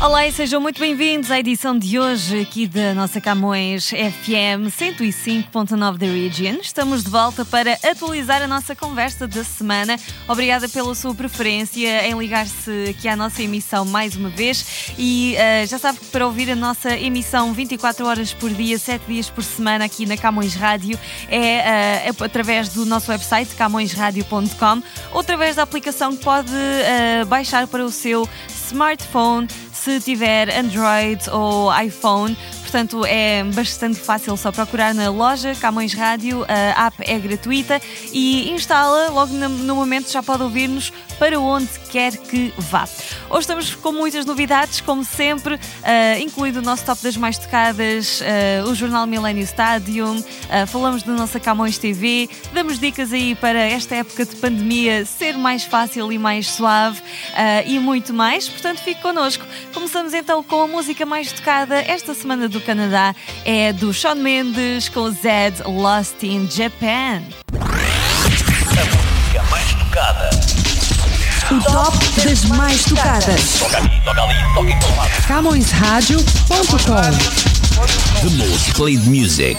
Olá e sejam muito bem-vindos à edição de hoje aqui da nossa Camões FM 105.9 da Region. Estamos de volta para atualizar a nossa conversa da semana. Obrigada pela sua preferência em ligar-se aqui à nossa emissão mais uma vez e uh, já sabe que para ouvir a nossa emissão 24 horas por dia, 7 dias por semana aqui na Camões Rádio é, uh, é através do nosso website camõesradio.com ou através da aplicação que pode uh, baixar para o seu smartphone se tiver Android ou iPhone. Portanto, é bastante fácil só procurar na loja Camões Rádio, a app é gratuita e instala, logo no momento já pode ouvir-nos para onde quer que vá. Hoje estamos com muitas novidades, como sempre, uh, incluindo o nosso top das mais tocadas, uh, o jornal Millennium Stadium, uh, falamos da nossa Camões TV, damos dicas aí para esta época de pandemia ser mais fácil e mais suave e muito mais. Portanto, fique connosco. Começamos então com a música mais tocada esta semana do Canadá, é do Shawn Mendes com Zed Lost in Japan. A música mais tocada. O top das mais tocadas. Toca ali, toca ali, toca em todo lado. CamõesRadio.com. The most played music.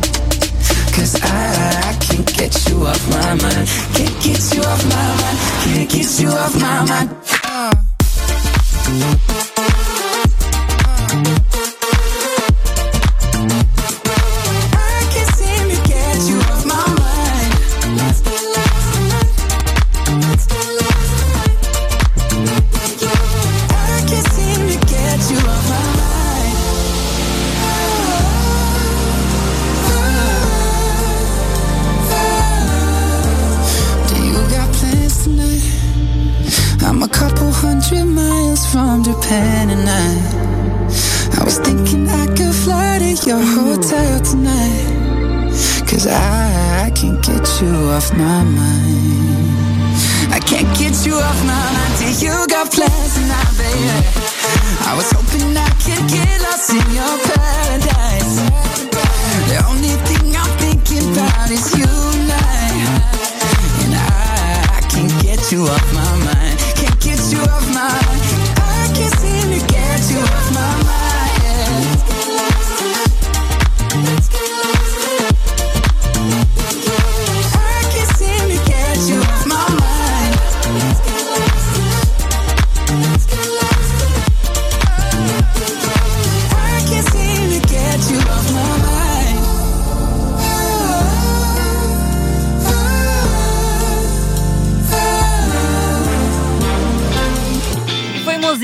Cause I, I can't get you off my mind. Can't get you off my mind. Can't get you off my mind. I from Japan and I I was thinking I could fly to your hotel tonight. Cause I, I can't get you off my mind. I can't get you off my mind till you got plans tonight, baby. I was hoping I could get lost in your paradise. The only thing I'm thinking about is you and I. And I, I can't get you off my mind. Can't get you off my mind can't seem to get you off my mind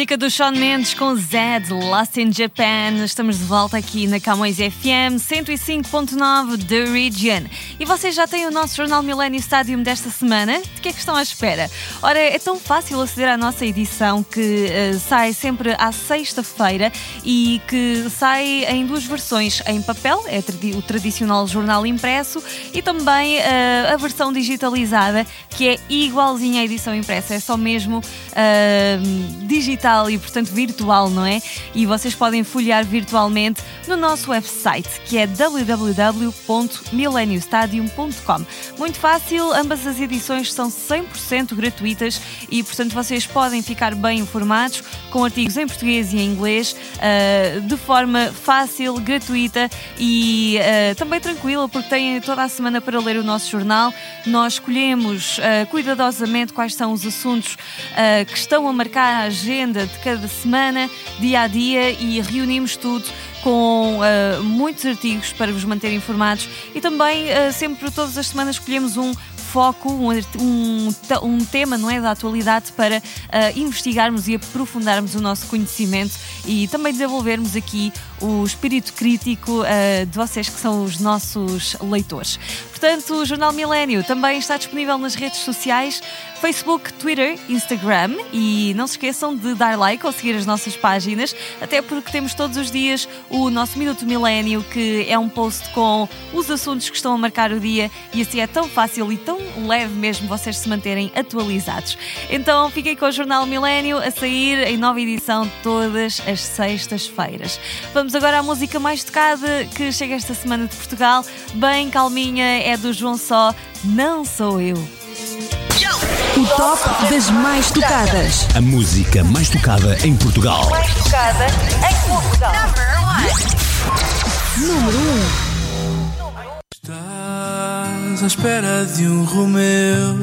música do Shawn Mendes com Zed, Lost in Japan. Estamos de volta aqui na Camões FM 105.9 The Region. E vocês já têm o nosso Jornal Millennium Stadium desta semana? De que é que estão à espera? Ora, é tão fácil aceder à nossa edição que uh, sai sempre à sexta-feira e que sai em duas versões: em papel, é o tradicional jornal impresso, e também uh, a versão digitalizada, que é igualzinha à edição impressa, é só mesmo. Uh, digital e, portanto, virtual, não é? E vocês podem folhear virtualmente no nosso website, que é www.millenniumstadium.com. Muito fácil, ambas as edições são 100% gratuitas e, portanto, vocês podem ficar bem informados com artigos em português e em inglês uh, de forma fácil, gratuita e uh, também tranquila, porque têm toda a semana para ler o nosso jornal. Nós escolhemos uh, cuidadosamente quais são os assuntos que estão a marcar a agenda de cada semana, dia a dia, e reunimos tudo com uh, muitos artigos para vos manter informados. E também uh, sempre todas as semanas escolhemos um foco, um, um, um tema não é, da atualidade para uh, investigarmos e aprofundarmos o nosso conhecimento e também desenvolvermos aqui o espírito crítico uh, de vocês que são os nossos leitores. Portanto, o Jornal Milênio também está disponível nas redes sociais, Facebook, Twitter, Instagram e não se esqueçam de dar like ou seguir as nossas páginas, até porque temos todos os dias o nosso Minuto Milênio, que é um post com os assuntos que estão a marcar o dia e assim é tão fácil e tão leve mesmo vocês se manterem atualizados. Então fiquem com o Jornal Milênio a sair em nova edição todas as sextas-feiras. Vamos agora à música mais tocada que chega esta semana de Portugal, bem calminha, é do João Só, Não Sou Eu. O top das mais tocadas. A música mais tocada em Portugal. Mais tocada em Portugal. Número 1. Estás à espera de um Romeu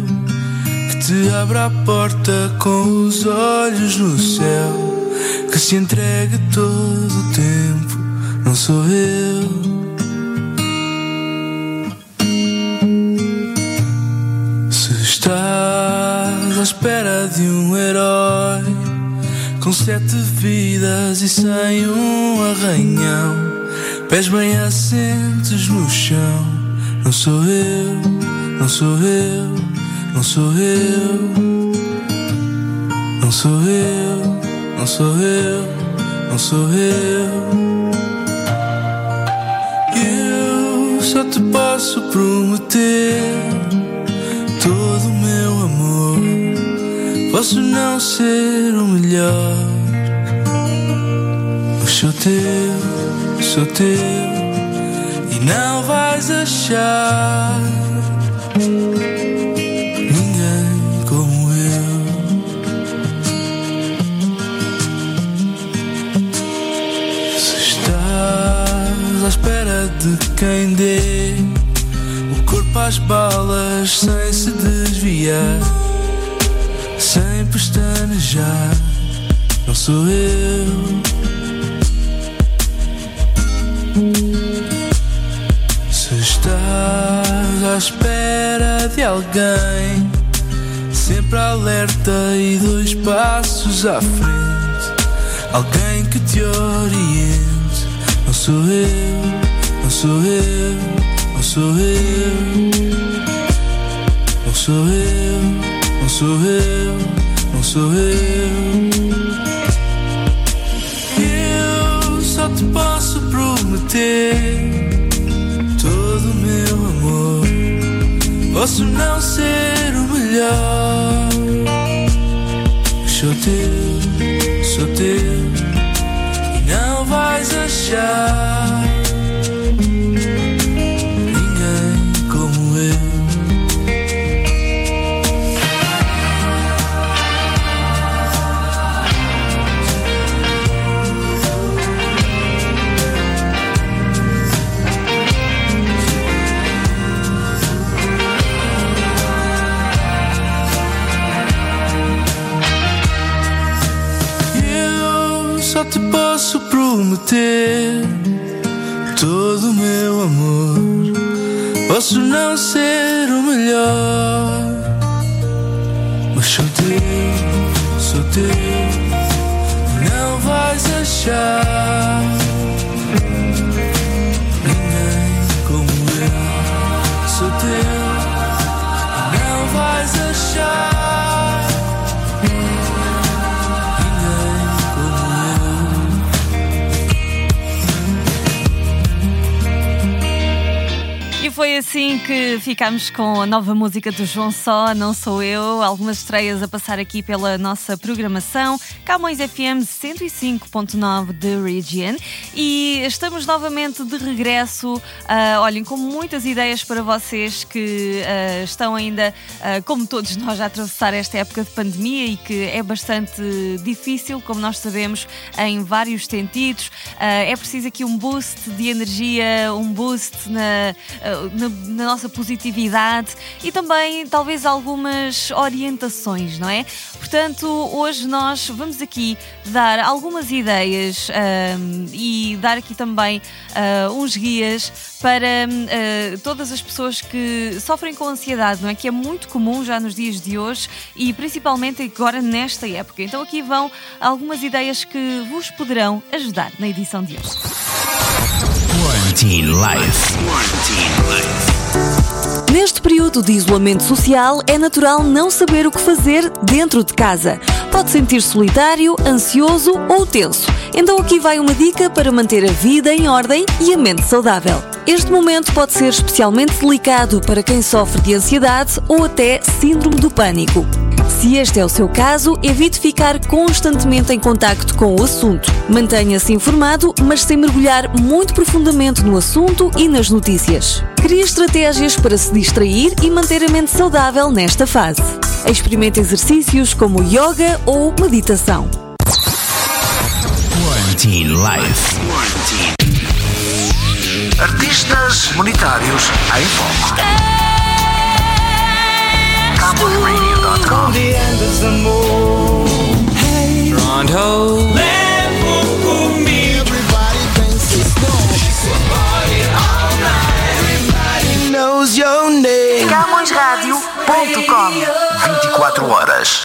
que te abra a porta com os olhos no céu, que se entregue todo o tempo. Não sou eu. Se estás à espera de um herói com sete vidas e sem um arranhão, pés bem assentes no chão. Não sou eu, não sou eu, não sou eu. Não sou eu, não sou eu, não sou eu. Só te posso prometer todo o meu amor. Posso não ser o melhor, mas sou teu, sou teu e não vais achar de quem dê o corpo às balas sem se desviar, sem pestanejar, não sou eu. Se estás à espera de alguém, sempre alerta e dois passos à frente, alguém que te oriente. Não sou eu, eu, não sou eu. Não sou eu, não sou eu, só te posso prometer todo o meu amor. Posso não ser o melhor, sou teu, sou teu e não vais achar prometer todo o meu amor. Posso não ser o melhor, mas sou teu, sou teu vais achar ninguém como eu. Sou teu, não vais achar foi assim que ficamos com a nova música do João Só, Não Sou Eu. Algumas estreias a passar aqui pela nossa programação. Camões FM 105.9 de Region. E estamos novamente de regresso. ah, olhem, com muitas ideias para vocês que ah, estão ainda, ah, como todos nós, a atravessar esta época de pandemia e que é bastante difícil, como nós sabemos, em vários sentidos. É preciso aqui um boost de energia, um boost na, ah, na, na nossa positividade e também talvez algumas orientações, não é? Portanto, hoje nós vamos aqui dar algumas ideias ahm, e dar aqui também ah, uns guias para ah, todas as pessoas que sofrem com ansiedade, não é? Que é muito comum já nos dias de hoje e principalmente agora nesta época. Então aqui vão algumas ideias que vos poderão ajudar na edição de hoje. Quarantine Life. Neste período de isolamento social, é natural não saber o que fazer dentro de casa. Pode sentir solitário, ansioso ou tenso. Então aqui vai uma dica para manter a vida em ordem e a mente saudável. Este momento pode ser especialmente delicado para quem sofre de ansiedade ou até síndrome do pânico. Se este é o seu caso, evite ficar constantemente em contacto com o assunto. Mantenha-se informado, mas sem mergulhar muito profundamente no assunto e nas notícias. Crie estratégias para se distrair e manter a mente saudável nesta fase. Experimente exercícios como yoga ou meditação. Quarantine Life. Artistas monetários em foco. CowboyRadio.com knows your name. CamõesRádio.com 24 horas.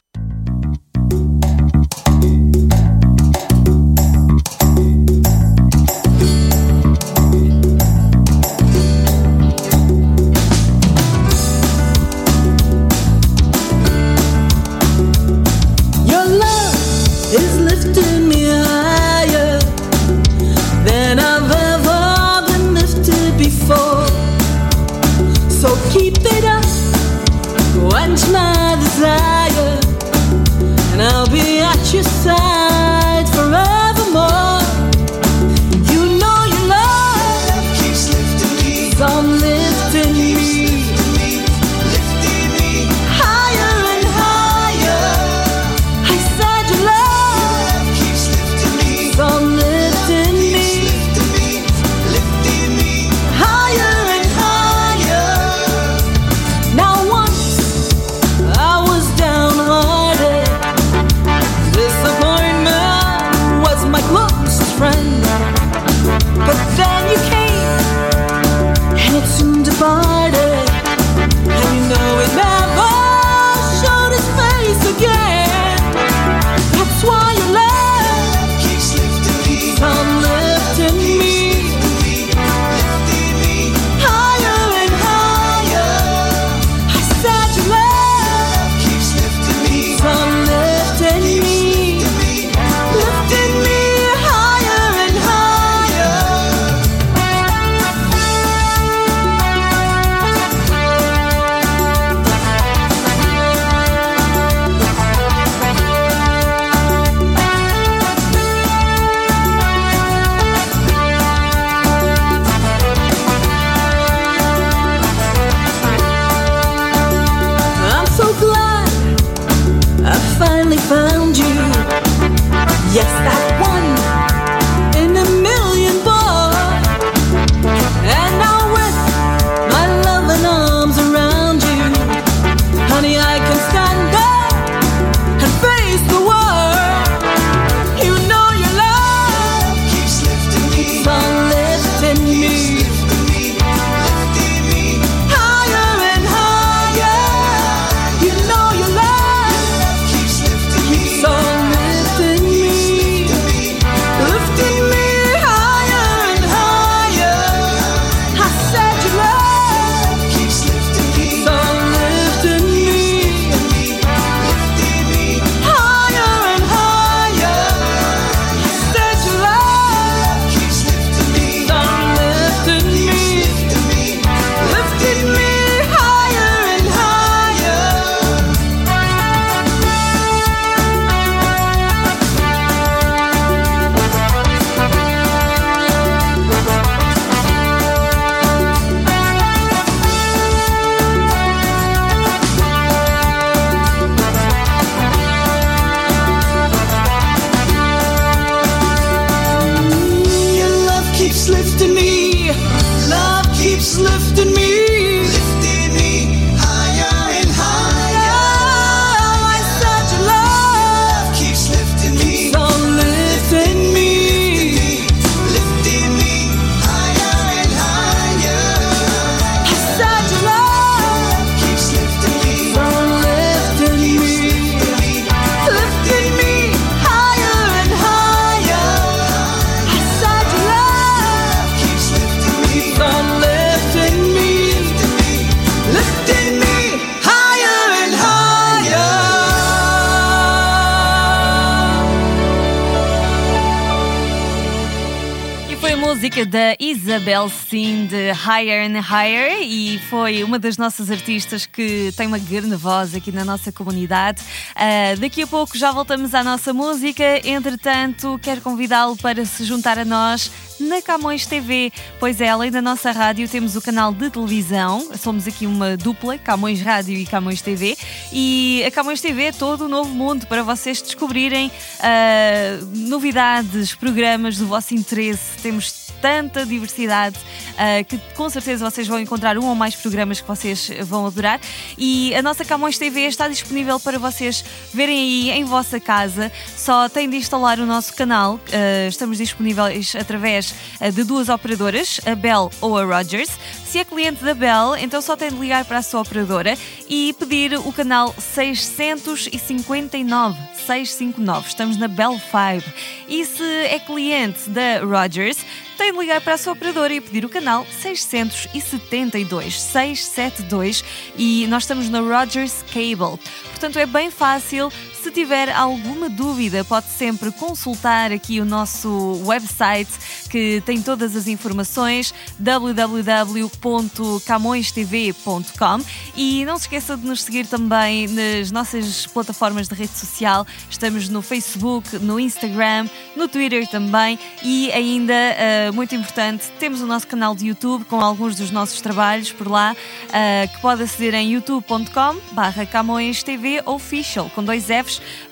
Música da Isabel Sim de Higher and Higher e foi uma das nossas artistas que tem uma grande voz aqui na nossa comunidade. Ah, daqui a pouco já voltamos à nossa música. Entretanto, quero convidá-lo para se juntar a nós na Camões TV. Pois é, além da nossa rádio, temos o canal de televisão. Somos aqui uma dupla, Camões Rádio e Camões TV. E a Camões TV é todo um novo mundo para vocês descobrirem ah, novidades, programas do vosso interesse. Temos tanta diversidade ah, que com certeza vocês vão encontrar um ou mais programas que vocês vão adorar. E a nossa Camões TV está disponível para vocês verem aí em vossa casa. Só têm de instalar o nosso canal. Ah, estamos disponíveis através ah, de duas operadoras, a Bell ou a Rogers. Se é cliente da Bell, então só tem de ligar para a sua operadora e pedir o canal 659. 659. Estamos na Bell 5. E se é cliente da Rogers, tem de ligar para a sua operadora e pedir o canal 672 672 e nós estamos na Rogers Cable. Portanto, é bem fácil. Se tiver alguma dúvida, pode sempre consultar aqui o nosso website que tem todas as informações www.camõestv.com e não se esqueça de nos seguir também nas nossas plataformas de rede social. Estamos no Facebook, no Instagram, no Twitter também e ainda uh, muito importante, temos o nosso canal de YouTube com alguns dos nossos trabalhos por lá uh, que pode aceder em youtube.com/barra Camões TV Official com dois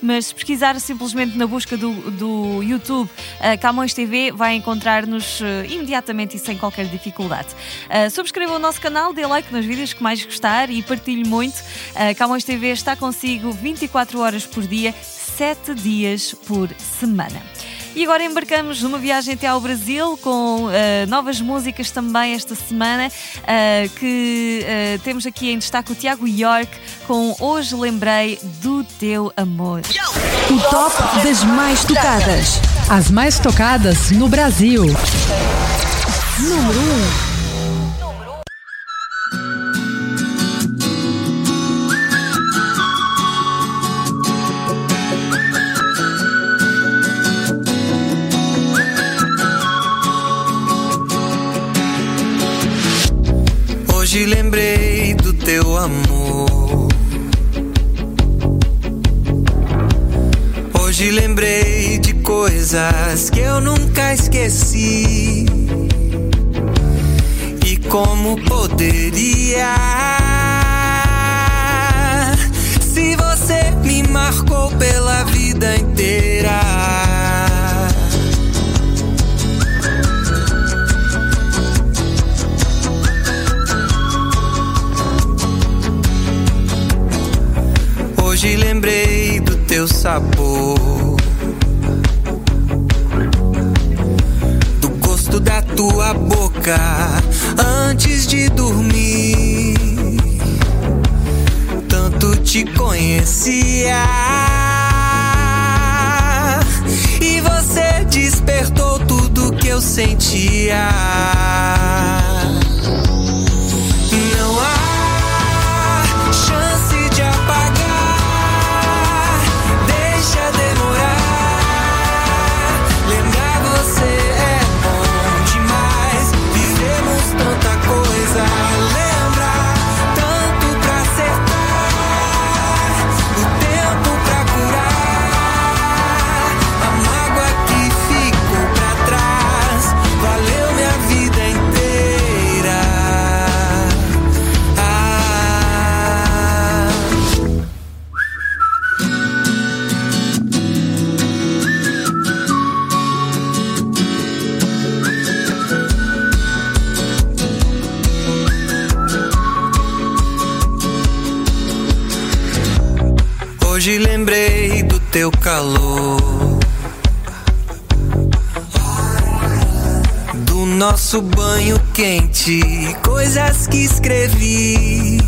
Mas se pesquisar simplesmente na busca do, do YouTube uh, Camões TV vai encontrar-nos imediatamente e sem qualquer dificuldade. subscreva o nosso canal, dê like nos vídeos que mais gostar e partilhe muito. Camões TV está consigo 24 horas por dia, 7 dias por semana. E agora embarcamos numa viagem até ao Brasil com uh, novas músicas também esta semana, uh, que uh, temos aqui em destaque o Tiago York com Hoje Lembrei do Teu Amor. O top das mais tocadas. As mais tocadas no Brasil. Número 1. Amor. Hoje lembrei de coisas que eu nunca esqueci. E como poderia? Se você me marcou pela vida inteira. Hoje lembrei do teu sabor, do gosto da tua boca antes de dormir. Tanto te conhecia e você despertou tudo que eu sentia. Hoje lembrei do teu calor, do nosso banho quente, coisas que escrevi,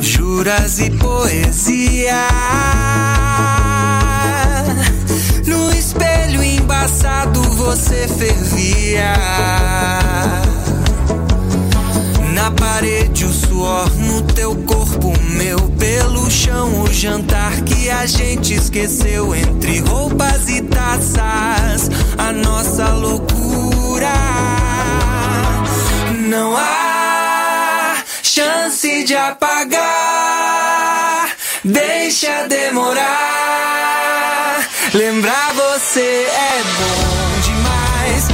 juras e poesia. No espelho embaçado você fervia. Parede o suor no teu corpo, meu pelo chão, o jantar que a gente esqueceu entre roupas e taças, a nossa loucura. Não há chance de apagar, deixa demorar. Lembrar você é bom demais,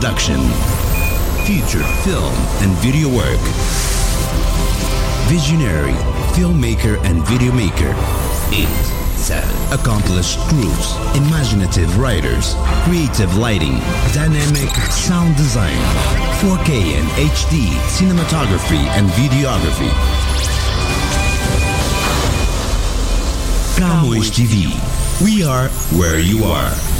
production. Feature film and video work. Visionary filmmaker and video maker. Eight, seven. Accomplished crews, imaginative writers, creative lighting, dynamic sound design, 4K and HD cinematography and videography. Camões TV. We are where you are.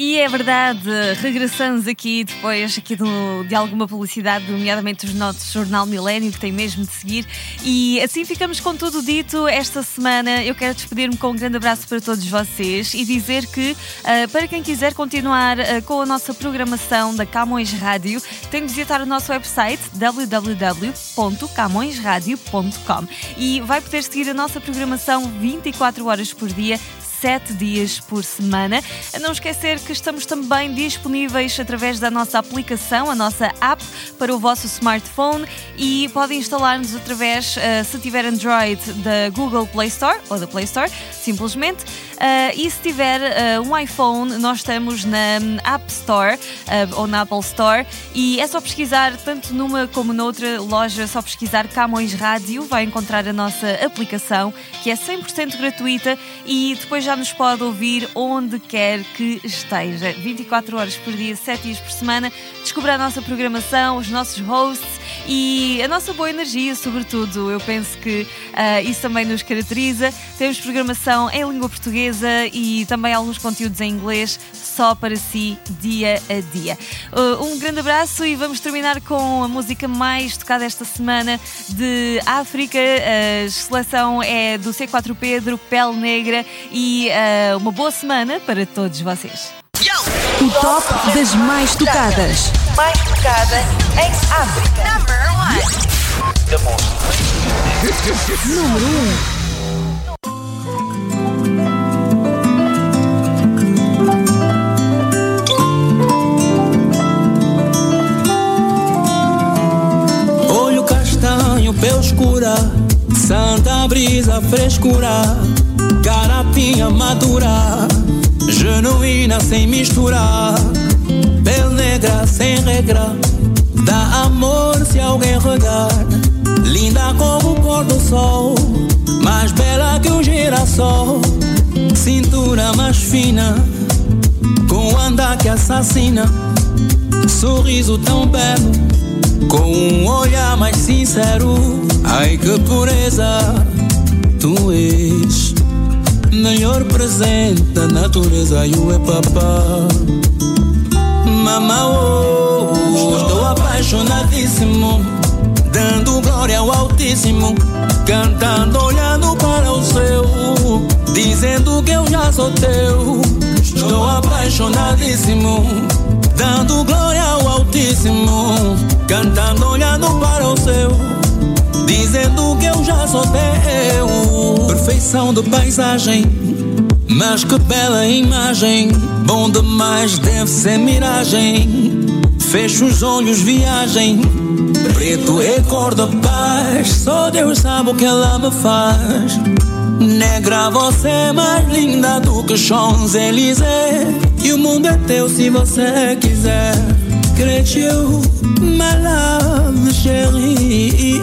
E é verdade, regressamos aqui depois aqui do- de alguma publicidade, nomeadamente do nosso jornal Milênio, que tem mesmo de seguir. E assim ficamos com tudo dito esta semana. Eu quero despedir-me com um grande abraço para todos vocês e dizer que, ah, para quem quiser continuar ah, com a nossa programação da Camões Rádio, tem de visitar o nosso website www.camõesradio.com e vai poder seguir a nossa programação 24 horas por dia sete dias por semana. A não esquecer que estamos também disponíveis através da nossa aplicação, a nossa app para o vosso smartphone e podem instalar-nos através, eh, se tiver Android, da Google Play Store ou da Play Store, simplesmente. Eh, e se tiver eh, um iPhone, nós estamos na App Store ou na Apple Store e é só pesquisar, tanto numa como noutra loja, só pesquisar Camões Rádio, vai encontrar a nossa aplicação que é 100% gratuita e depois já nos pode ouvir onde quer que esteja. 24 horas por dia, 7 dias por semana. Descubra a nossa programação, os nossos hosts e a nossa boa energia, sobretudo. Eu penso que ah, isso também nos caracteriza. Temos programação em língua portuguesa e também alguns conteúdos em inglês só para si, dia a dia. Uh, um grande abraço e vamos terminar com a música mais tocada esta semana de África. A seleção é do C4 Pedro, Pele Negra e uh, uma boa semana para todos vocês. O top das mais tocadas. Mais tocada em África. Number one. Número 1. Olho castanho, pele escura, santa brisa, frescura, garapinha madura, genuína sem misturar, pele negra sem regra, dá amor se alguém regar, linda como o pôr do sol, mais bela que um girassol, cintura mais fina, com andar que assassina, sorriso tão belo. Com um olhar mais sincero, ai que pureza, Tu és melhor presente da natureza e o é papá. Mamá, oh, estou apaixonadíssimo, dando glória ao Altíssimo, cantando, olhando para o céu, dizendo que eu já sou teu. Estou apaixonadíssimo, dando glória ao Altíssimo, cantando, olhando para o céu. Dizendo que eu já sou teu Perfeição de paisagem Mas que bela imagem Bom demais deve ser miragem. Fecho os olhos, viagem Preto é cor da paz. Só Deus sabe o que ela me faz. Negra, você é mais linda do que Champs-Élysées. E o mundo é teu se você quiser. Creio, my love, chérie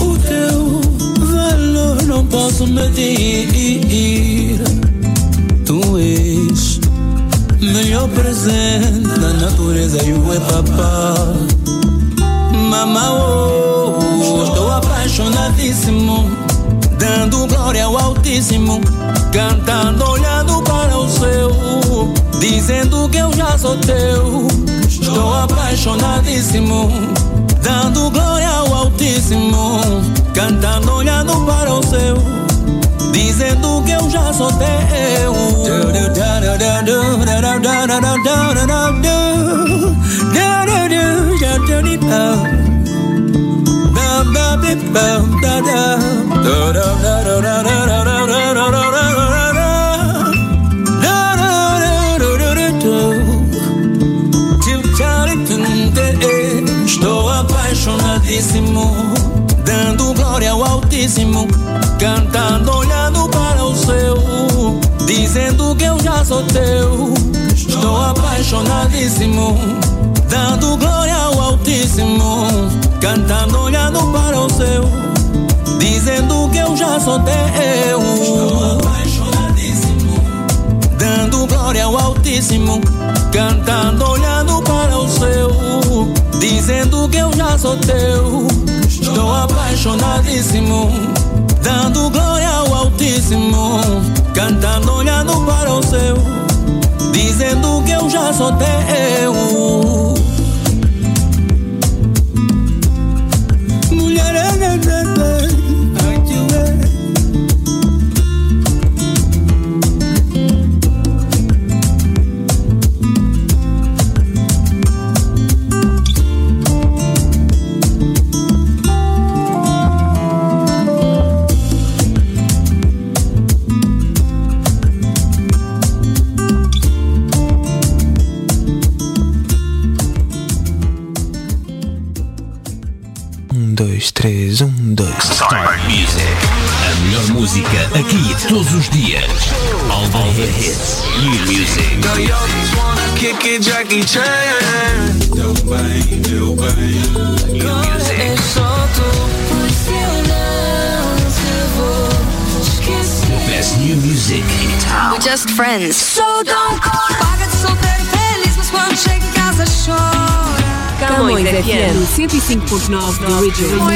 o teu valor não posso medir. E é papá. Mamá, oh, estou apaixonadíssimo, dando glória ao Altíssimo, cantando, olhando para o céu, dizendo que eu já sou teu. Estou apaixonadíssimo, dando glória ao Altíssimo, cantando, olhando para o céu, dizendo que eu já sou teu. Estou apaixonadíssimo, dando glória ao Altíssimo, cantando, olhando para o céu, dizendo que eu já sou teu. Estou apaixonadíssimo, dando glória ao Altíssimo, cantando, olhando para o céu, dizendo que eu já sou teu. Estou apaixonadíssimo, dando glória ao Altíssimo, cantando, olhando para o céu, dizendo que eu já sou teu. Estou apaixonadíssimo, dando glória ao Altíssimo, cantando, olhando para o céu, dizendo que eu já sou teu. Todos os dias. All the hits. New music. Kick it, Jackie Chan. New music. The best new music in town. We're just friends. So don't call. Paga de solteiro feliz, mas quando chega em casa chora. Camões FM 105.9 The Original.